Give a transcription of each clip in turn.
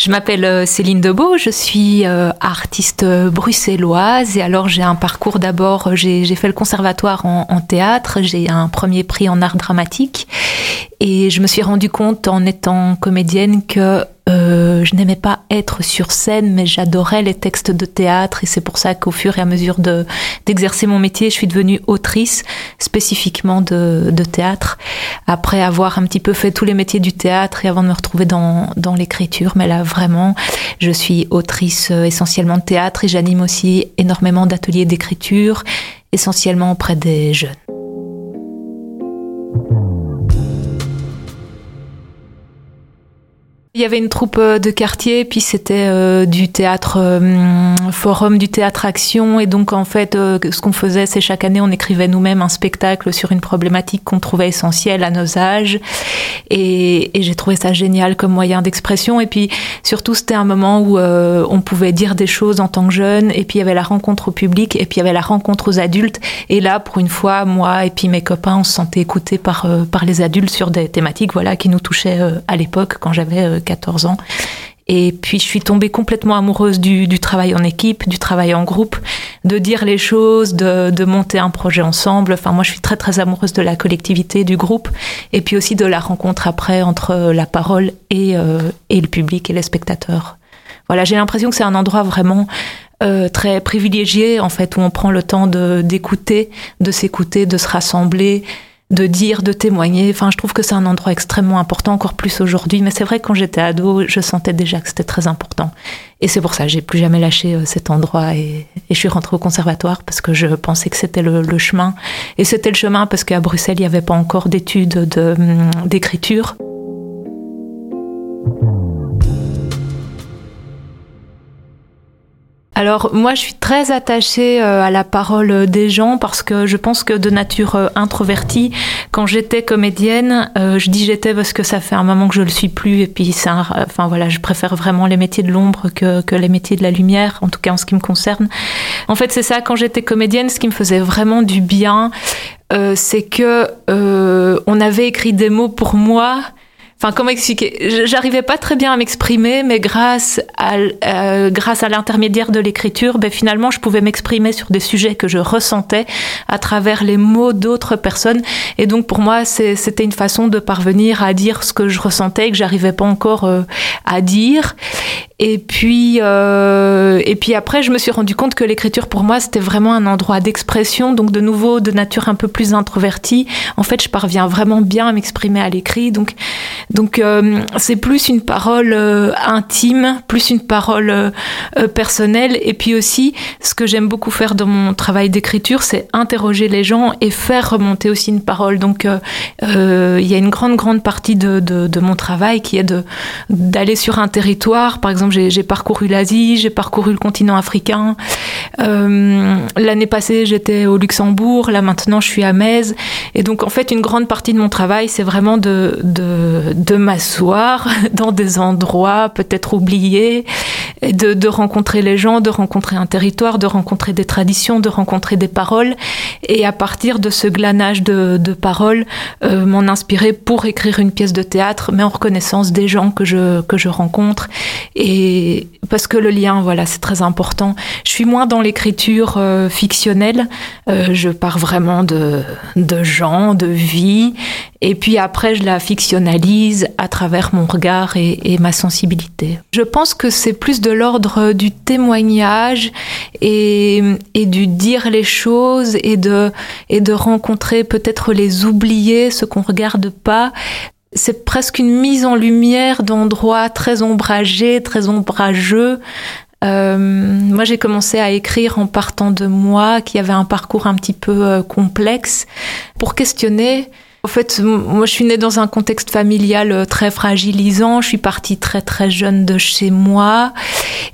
Je m'appelle euh, Céline Debeau, je suis euh, artiste bruxelloise et alors j'ai un parcours d'abord, j'ai fait le conservatoire en, en théâtre, j'ai un premier prix en art dramatique et je me suis rendu compte en étant comédienne que euh, je n'aimais pas être sur scène, mais j'adorais les textes de théâtre et c'est pour ça qu'au fur et à mesure de, d'exercer mon métier, je suis devenue autrice spécifiquement de, de, théâtre, après avoir un petit peu fait tous les métiers du théâtre et avant de me retrouver dans, dans l'écriture. Mais là, vraiment, je suis autrice euh, essentiellement de théâtre et j'anime aussi énormément d'ateliers d'écriture, essentiellement auprès des jeunes. Il y avait une troupe euh, de quartier, puis c'était euh, du théâtre euh, forum, du théâtre action, et donc en fait, ce qu'on faisait, c'est chaque année, on écrivait nous-mêmes un spectacle sur une problématique qu'on trouvait essentielle à nos âges, et, j'ai trouvé ça génial comme moyen d'expression. Et puis surtout, c'était un moment où on pouvait dire des choses en tant que jeune, et puis il y avait la rencontre au public, et puis il y avait la rencontre aux adultes. Et là, pour une fois, moi et puis mes copains, on se sentait écoutés par par les adultes sur des thématiques, voilà, qui nous touchaient à l'époque quand j'avais 14 ans. Et puis je suis tombée complètement amoureuse du, travail en équipe, du travail en groupe, de dire les choses, de, monter un projet ensemble. Enfin, moi, je suis très très amoureuse de la collectivité, du groupe, et puis aussi de la rencontre après entre la parole et, euh, et le public et les spectateurs. Voilà, j'ai l'impression que c'est un endroit vraiment euh, très privilégié en fait où on prend le temps d'écouter, de s'écouter, de se rassembler de dire, de témoigner. Enfin, je trouve que c'est un endroit extrêmement important, encore plus aujourd'hui. Mais c'est vrai que quand j'étais ado, je sentais déjà que c'était très important. Et c'est pour ça que j'ai plus jamais lâché euh, cet endroit et, je suis rentrée au conservatoire parce que je pensais que c'était le, le, chemin. Et c'était le chemin parce qu'à Bruxelles, il n'y avait pas encore d'études hum, d'écriture. Alors moi, je suis très attachée euh, à la parole des gens parce que je pense que de nature euh, introvertie, quand j'étais comédienne, euh, je dis j'étais parce que ça fait un moment que je le suis plus et puis c'est enfin voilà, je préfère vraiment les métiers de l'ombre que, que les métiers de la lumière, en tout cas en ce qui me concerne. En fait, c'est ça. Quand j'étais comédienne, ce qui me faisait vraiment du bien, euh, c'est que euh, on avait écrit des mots pour moi Enfin, comment expliquer? J'arrivais pas très bien à m'exprimer, mais grâce à, euh, grâce à l'intermédiaire de l'écriture, ben, finalement, je pouvais m'exprimer sur des sujets que je ressentais à travers les mots d'autres personnes. Et donc, pour moi, c'était une façon de parvenir à dire ce que je ressentais et que j'arrivais pas encore euh, à dire. Et puis, euh, et puis après, je me suis rendu compte que l'écriture, pour moi, c'était vraiment un endroit d'expression, donc de nouveau de nature un peu plus introvertie. En fait, je parviens vraiment bien à m'exprimer à l'écrit, donc donc euh, c'est plus une parole euh, intime, plus une parole euh, personnelle. Et puis aussi, ce que j'aime beaucoup faire dans mon travail d'écriture, c'est interroger les gens et faire remonter aussi une parole. Donc euh, il y a une grande grande partie de, de, de mon travail qui est d'aller sur un territoire. Par exemple, j'ai parcouru l'Asie, j'ai parcouru le continent africain. L'année passée, j'étais au Luxembourg. Là maintenant, je suis à Metz. Et donc en fait, une grande partie de mon travail, c'est vraiment de, de de m'asseoir dans des endroits peut-être oubliés, de, de, rencontrer les gens, de rencontrer un territoire, de rencontrer des traditions, de rencontrer des paroles, et à partir de ce glanage de, de paroles, euh, m'en inspirer pour écrire une pièce de théâtre, mais en reconnaissance des gens que je, que je rencontre, et parce que le lien, voilà, c'est très important. Je suis moins dans l'écriture euh, fictionnelle, euh, je pars vraiment de, de gens, de vie, et puis après, je la fictionnalise à travers mon regard et, ma sensibilité. Je pense que c'est plus de l'ordre du témoignage et, du dire les choses et de, rencontrer peut-être les oubliés, ceux qu'on regarde pas. C'est presque une mise en lumière d'endroits très ombragés, très ombrageux, euh, moi, j'ai commencé à écrire en partant de moi, qui avait un parcours un petit peu euh, complexe, pour questionner En fait, moi, je suis née dans un contexte familial euh, très fragilisant. Je suis partie très très jeune de chez moi,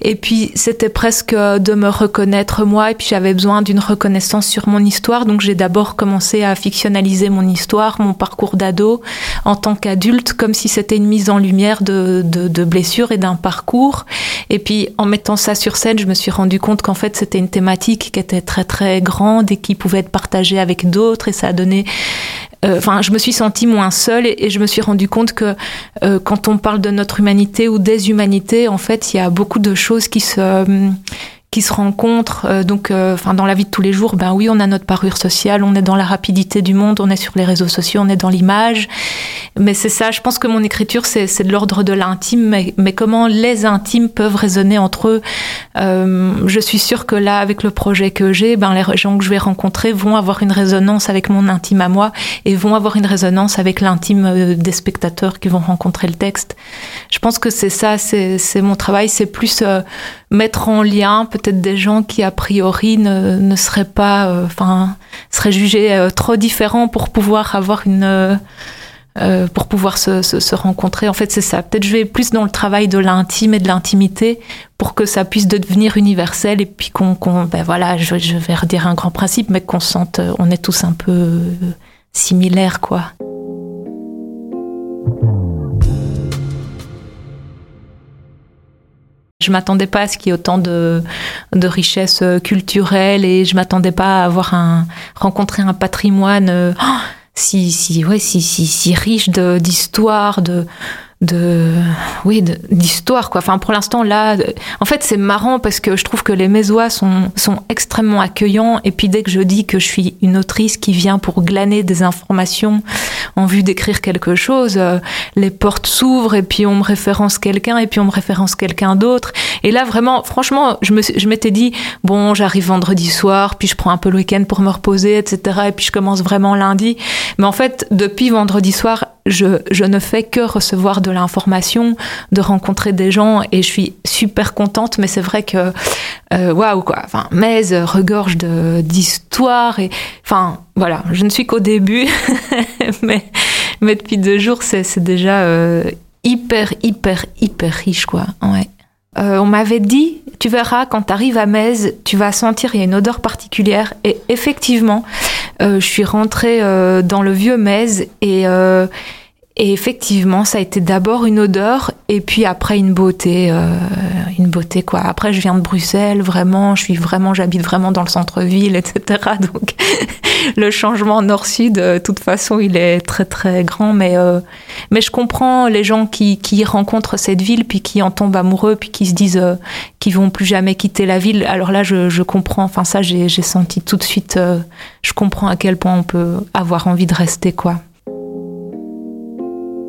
et puis c'était presque de me reconnaître moi. Et puis j'avais besoin d'une reconnaissance sur mon histoire, donc j'ai d'abord commencé à fictionnaliser mon histoire, mon parcours d'ado en tant qu'adulte, comme si c'était une mise en lumière de, de, de blessures et d'un parcours. Et puis en mettant ça sur scène, je me suis rendu compte qu'en fait c'était une thématique qui était très très grande et qui pouvait être partagée avec d'autres, et ça a donné enfin, je me suis sentie moins seule et, je me suis rendu compte que euh, quand on parle de notre humanité ou des humanités, en fait, il y a beaucoup de choses qui se se rencontrent. Euh, donc, euh, enfin, dans la vie de tous les jours, ben oui, on a notre parure sociale, on est dans la rapidité du monde, on est sur les réseaux sociaux, on est dans l'image. Mais c'est ça, je pense que mon écriture, c'est de l'ordre de l'intime, mais, mais, comment les intimes peuvent résonner entre eux. Euh, je suis sûre que là, avec le projet que j'ai, ben les gens que je vais rencontrer vont avoir une résonance avec mon intime à moi et vont avoir une résonance avec l'intime des spectateurs qui vont rencontrer le texte. Je pense que c'est ça, c'est mon travail, c'est plus mettre en lien peut-être des gens qui a priori ne, ne seraient pas, euh, enfin, seraient jugés euh, trop différents pour pouvoir avoir une, euh, pour pouvoir se, se, se, rencontrer. En fait, c'est ça. Peut-être je vais plus dans le travail de l'intime et de l'intimité pour que ça puisse devenir universel et puis qu'on, ben voilà, je, je, vais redire un grand principe, mais qu'on sente, on est tous un peu similaires, quoi. Je m'attendais pas à ce qu'il y ait autant de, de richesses euh, culturelles et je m'attendais pas à avoir un rencontrer un patrimoine euh, oh, si si ouais si si si riche d'histoire de de oui d'histoire quoi. Enfin pour l'instant là en fait c'est marrant parce que je trouve que les Mésois sont sont extrêmement accueillants et puis dès que je dis que je suis une autrice qui vient pour glaner des informations en vue d'écrire quelque chose euh, les portes s'ouvrent et puis on me référence quelqu'un et puis on me référence quelqu'un d'autre. Et là vraiment franchement je m'étais dit bon j'arrive vendredi soir puis je prends un peu le week-end pour me reposer etc et puis je commence vraiment lundi. Mais en fait depuis vendredi soir je, je ne fais que recevoir de l'information, de rencontrer des gens et je suis super contente. Mais c'est vrai que euh, waouh quoi. Enfin, Metz regorge d'histoires et enfin voilà. Je ne suis qu'au début, mais mais depuis deux jours c'est déjà euh, hyper hyper hyper riche quoi. Ouais. Euh, on m'avait dit, tu verras, quand tu arrives à Metz, tu vas sentir, il y a une odeur particulière. Et effectivement, je suis rentrée euh, dans le vieux Metz et euh, et effectivement, ça a été d'abord une odeur et puis après une beauté, euh, une beauté quoi. Après, je viens de Bruxelles, vraiment, je suis vraiment, j'habite vraiment dans le centre-ville, etc. Donc, le changement nord-sud, de toute façon, il est très très grand, mais euh, mais je comprends les gens qui qui rencontrent cette ville puis qui en tombent amoureux puis qui se disent euh, qu'ils vont plus jamais quitter la ville. Alors là, je, je comprends. Enfin, ça, j'ai j'ai senti tout de suite. Euh, je comprends à quel point on peut avoir envie de rester quoi.